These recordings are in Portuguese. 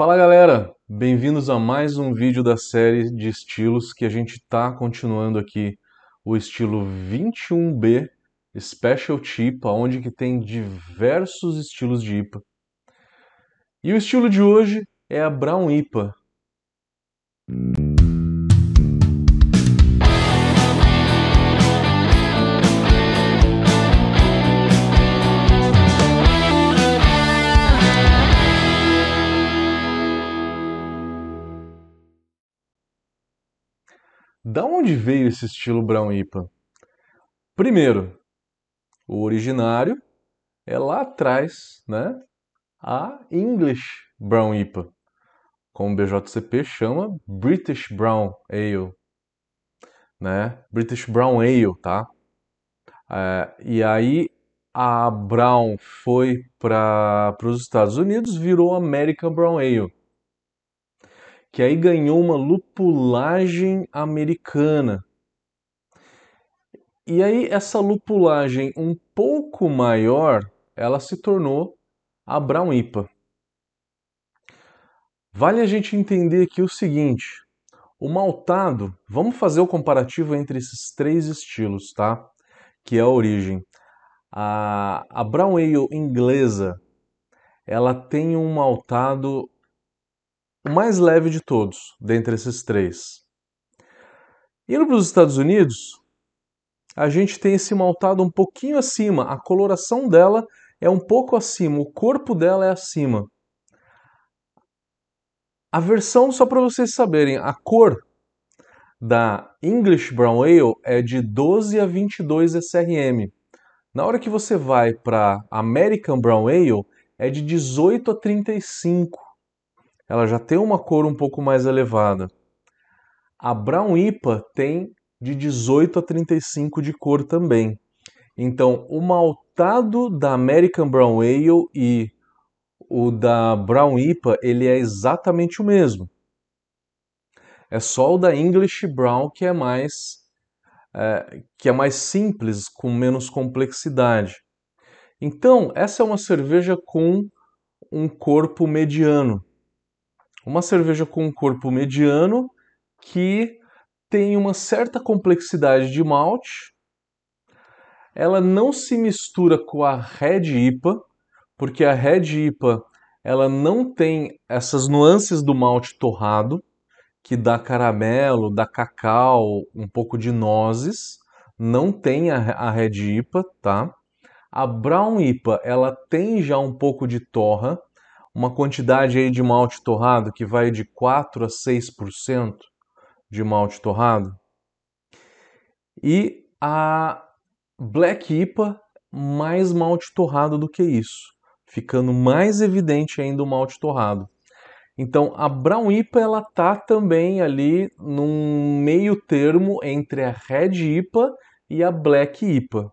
Fala galera, bem-vindos a mais um vídeo da série de estilos que a gente está continuando aqui o estilo 21B Specialty IPA, onde que tem diversos estilos de IPA. E o estilo de hoje é a Brown IPA. Onde veio esse estilo Brown IPA? Primeiro, o originário é lá atrás, né? A English Brown IPA, como o BJCP chama British Brown Ale, né? British Brown Ale, tá? É, e aí a Brown foi para os Estados Unidos, virou American Brown Ale que aí ganhou uma lupulagem americana. E aí essa lupulagem um pouco maior, ela se tornou a Brown IPA. Vale a gente entender aqui o seguinte, o maltado, vamos fazer o comparativo entre esses três estilos, tá? Que é a origem. A, a Brown Ale inglesa, ela tem um maltado o mais leve de todos, dentre esses três. Indo para os Estados Unidos, a gente tem esse maltado um pouquinho acima, a coloração dela é um pouco acima, o corpo dela é acima. A versão, só para vocês saberem, a cor da English Brown Ale é de 12 a 22 SRM. Na hora que você vai para American Brown Ale, é de 18 a 35 ela já tem uma cor um pouco mais elevada. A Brown IPA tem de 18 a 35 de cor também. Então, o maltado da American Brown Ale e o da Brown IPA, ele é exatamente o mesmo. É só o da English Brown que é mais é, que é mais simples, com menos complexidade. Então, essa é uma cerveja com um corpo mediano. Uma cerveja com um corpo mediano que tem uma certa complexidade de malte. Ela não se mistura com a Red IPA, porque a Red IPA ela não tem essas nuances do malte torrado, que dá caramelo, dá cacau, um pouco de nozes. Não tem a, a Red IPA, tá? A Brown IPA ela tem já um pouco de torra, uma quantidade aí de malte torrado que vai de 4 a 6% de malte torrado. E a Black IPA mais malte torrado do que isso, ficando mais evidente ainda o malte torrado. Então a Brown IPA ela tá também ali num meio termo entre a Red IPA e a Black IPA.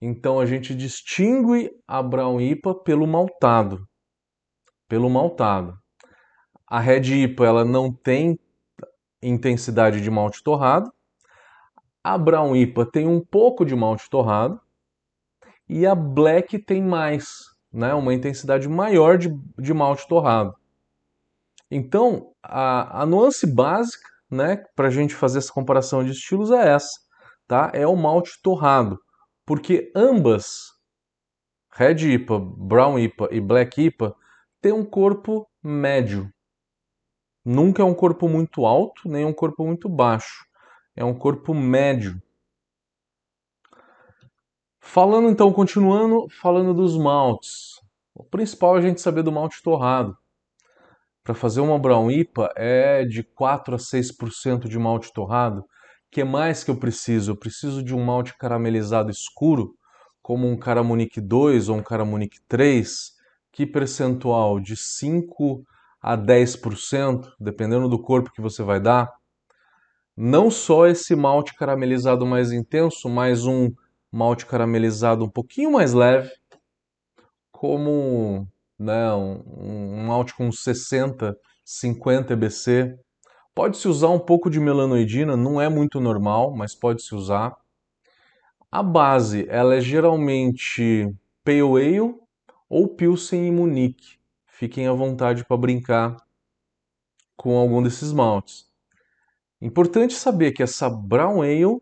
Então a gente distingue a Brown IPA pelo maltado pelo maltado. A Red IPA ela não tem intensidade de malte torrado. A Brown IPA tem um pouco de malte torrado. E a Black tem mais, né? uma intensidade maior de, de malte torrado. Então, a, a nuance básica né, para a gente fazer essa comparação de estilos é essa. Tá? É o malte torrado. Porque ambas, Red IPA, Brown IPA e Black IPA, ter um corpo médio. Nunca é um corpo muito alto, nem um corpo muito baixo. É um corpo médio. Falando então, continuando, falando dos maltes. O principal é a gente saber do malte torrado. Para fazer uma brown IPA é de 4 a 6% de malte torrado. que mais que eu preciso? Eu preciso de um malte caramelizado escuro, como um Caramunique 2 ou um Caramunique 3, que percentual de 5 a 10%, dependendo do corpo que você vai dar, não só esse malte caramelizado mais intenso, mas um malte caramelizado um pouquinho mais leve, como né, um, um malte com 60, 50 EBC. Pode-se usar um pouco de melanoidina, não é muito normal, mas pode-se usar. A base, ela é geralmente Pale Ale ou Pilsen e Munique. fiquem à vontade para brincar com algum desses maltes. Importante saber que essa Brown Ale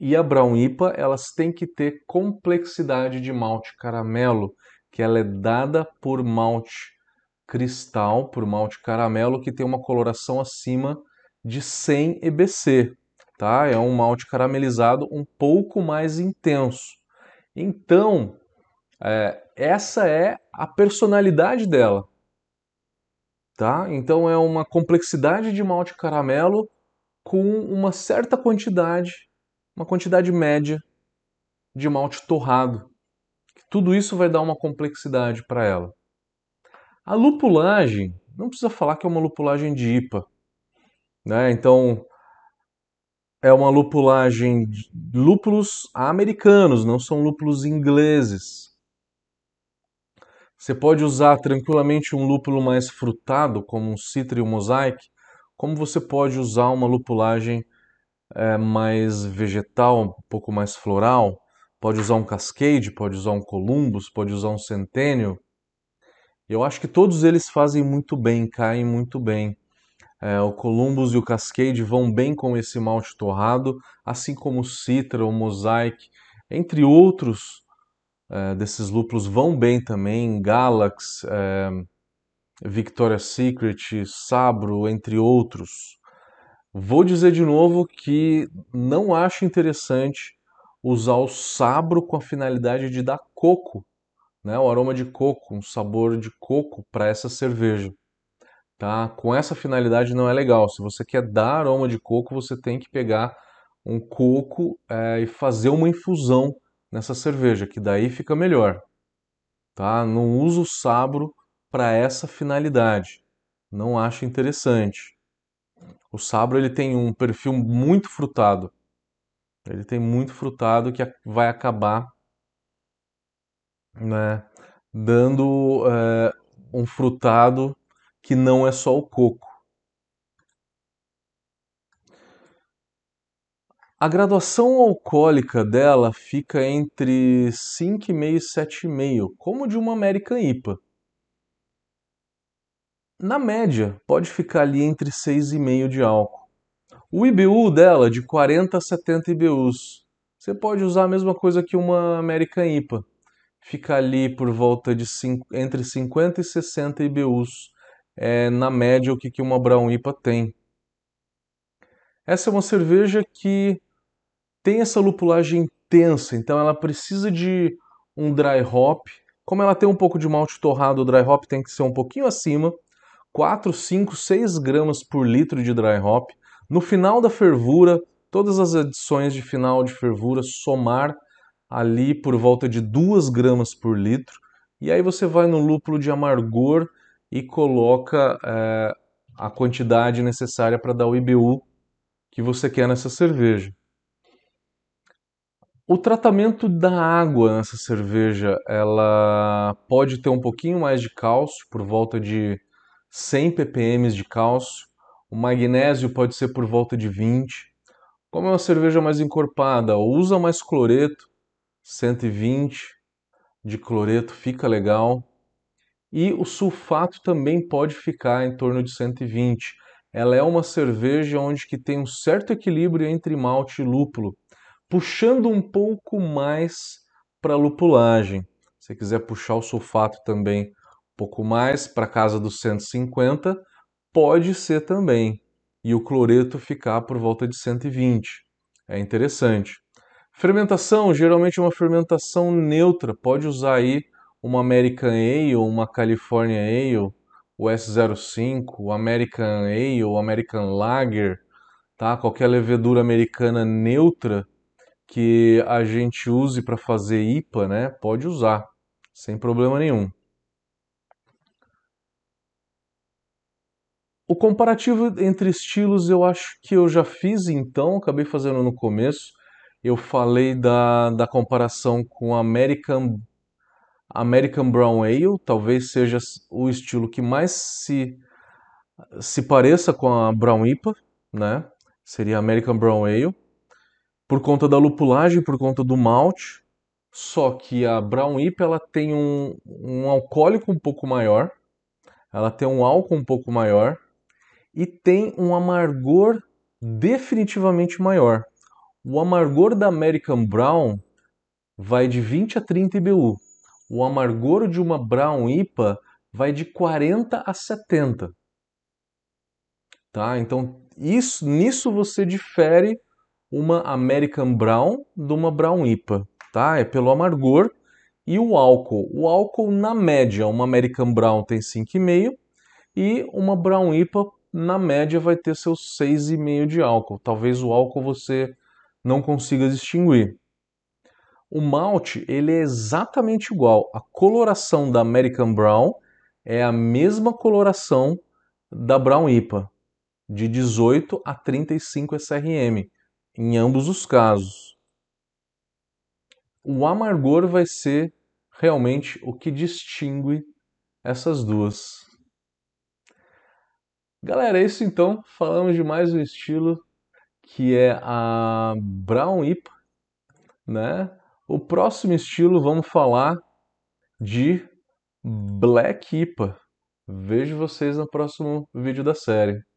e a Brown IPA, elas têm que ter complexidade de malte caramelo, que ela é dada por malte cristal, por malte caramelo, que tem uma coloração acima de 100 EBC, tá? É um malte caramelizado um pouco mais intenso. Então, é, essa é a personalidade dela, tá? Então é uma complexidade de malte caramelo com uma certa quantidade, uma quantidade média de malte torrado. Tudo isso vai dar uma complexidade para ela. A lupulagem, não precisa falar que é uma lupulagem de IPA, né? Então é uma lupulagem de lúpulos americanos, não são lúpulos ingleses. Você pode usar tranquilamente um lúpulo mais frutado, como um Citra um Mosaic, como você pode usar uma lupulagem é, mais vegetal, um pouco mais floral. Pode usar um Cascade, pode usar um Columbus, pode usar um Centennial. Eu acho que todos eles fazem muito bem, caem muito bem. É, o Columbus e o Cascade vão bem com esse malte torrado, assim como o Citra, o Mosaic, entre outros é, desses lúpulos vão bem também, Galax, é, Victoria's Secret, Sabro, entre outros. Vou dizer de novo que não acho interessante usar o sabro com a finalidade de dar coco, né? o aroma de coco, um sabor de coco para essa cerveja tá? Com essa finalidade não é legal. Se você quer dar aroma de coco, você tem que pegar um coco é, e fazer uma infusão nessa cerveja, que daí fica melhor, tá? Não uso o sabro para essa finalidade. Não acho interessante. O sabro ele tem um perfil muito frutado. Ele tem muito frutado que vai acabar né, dando é, um frutado que não é só o coco. A graduação alcoólica dela fica entre 5,5 e 7,5, como de uma American IPA. Na média, pode ficar ali entre 6,5 de álcool. O IBU dela, de 40 a 70 IBUs. Você pode usar a mesma coisa que uma American IPA. Fica ali por volta de 5, entre 50 e 60 IBUs é, na média, o que uma Brown IPA tem. Essa é uma cerveja que tem essa lupulagem intensa, então ela precisa de um dry hop. Como ela tem um pouco de malte torrado, o dry hop tem que ser um pouquinho acima, 4, 5, 6 gramas por litro de dry hop. No final da fervura, todas as adições de final de fervura somar ali por volta de 2 gramas por litro. E aí você vai no lúpulo de amargor e coloca é, a quantidade necessária para dar o IBU que você quer nessa cerveja. O tratamento da água nessa cerveja, ela pode ter um pouquinho mais de cálcio, por volta de 100 ppm de cálcio. O magnésio pode ser por volta de 20. Como é uma cerveja mais encorpada, usa mais cloreto, 120 de cloreto fica legal. E o sulfato também pode ficar em torno de 120. Ela é uma cerveja onde que tem um certo equilíbrio entre malte e lúpulo, puxando um pouco mais para lupulagem. Se quiser puxar o sulfato também um pouco mais para casa dos 150, pode ser também. E o cloreto ficar por volta de 120. É interessante. Fermentação, geralmente é uma fermentação neutra, pode usar aí uma American Ale, uma California Ale, o S05, o American Ale, o American Lager, tá? Qualquer levedura americana neutra que a gente use para fazer IPA, né? Pode usar, sem problema nenhum. O comparativo entre estilos eu acho que eu já fiz então, acabei fazendo no começo. Eu falei da, da comparação com American American Brown Ale talvez seja o estilo que mais se, se pareça com a Brown IPA, né? Seria American Brown Ale, por conta da lupulagem, por conta do malte. Só que a Brown IPA ela tem um, um alcoólico um pouco maior, ela tem um álcool um pouco maior e tem um amargor definitivamente maior. O amargor da American Brown vai de 20 a 30 IBU. O amargor de uma Brown IPA vai de 40 a 70. Tá? Então, isso, nisso você difere uma American Brown de uma Brown IPA, tá? É pelo amargor e o álcool. O álcool na média, uma American Brown tem 5,5 e uma Brown IPA na média vai ter seus 6,5 de álcool. Talvez o álcool você não consiga distinguir. O malte ele é exatamente igual. A coloração da American Brown é a mesma coloração da Brown IPA, de 18 a 35 SRM, em ambos os casos. O amargor vai ser realmente o que distingue essas duas. Galera, é isso então. Falamos de mais um estilo que é a Brown IPA, né? O próximo estilo vamos falar de Black IPA. Vejo vocês no próximo vídeo da série.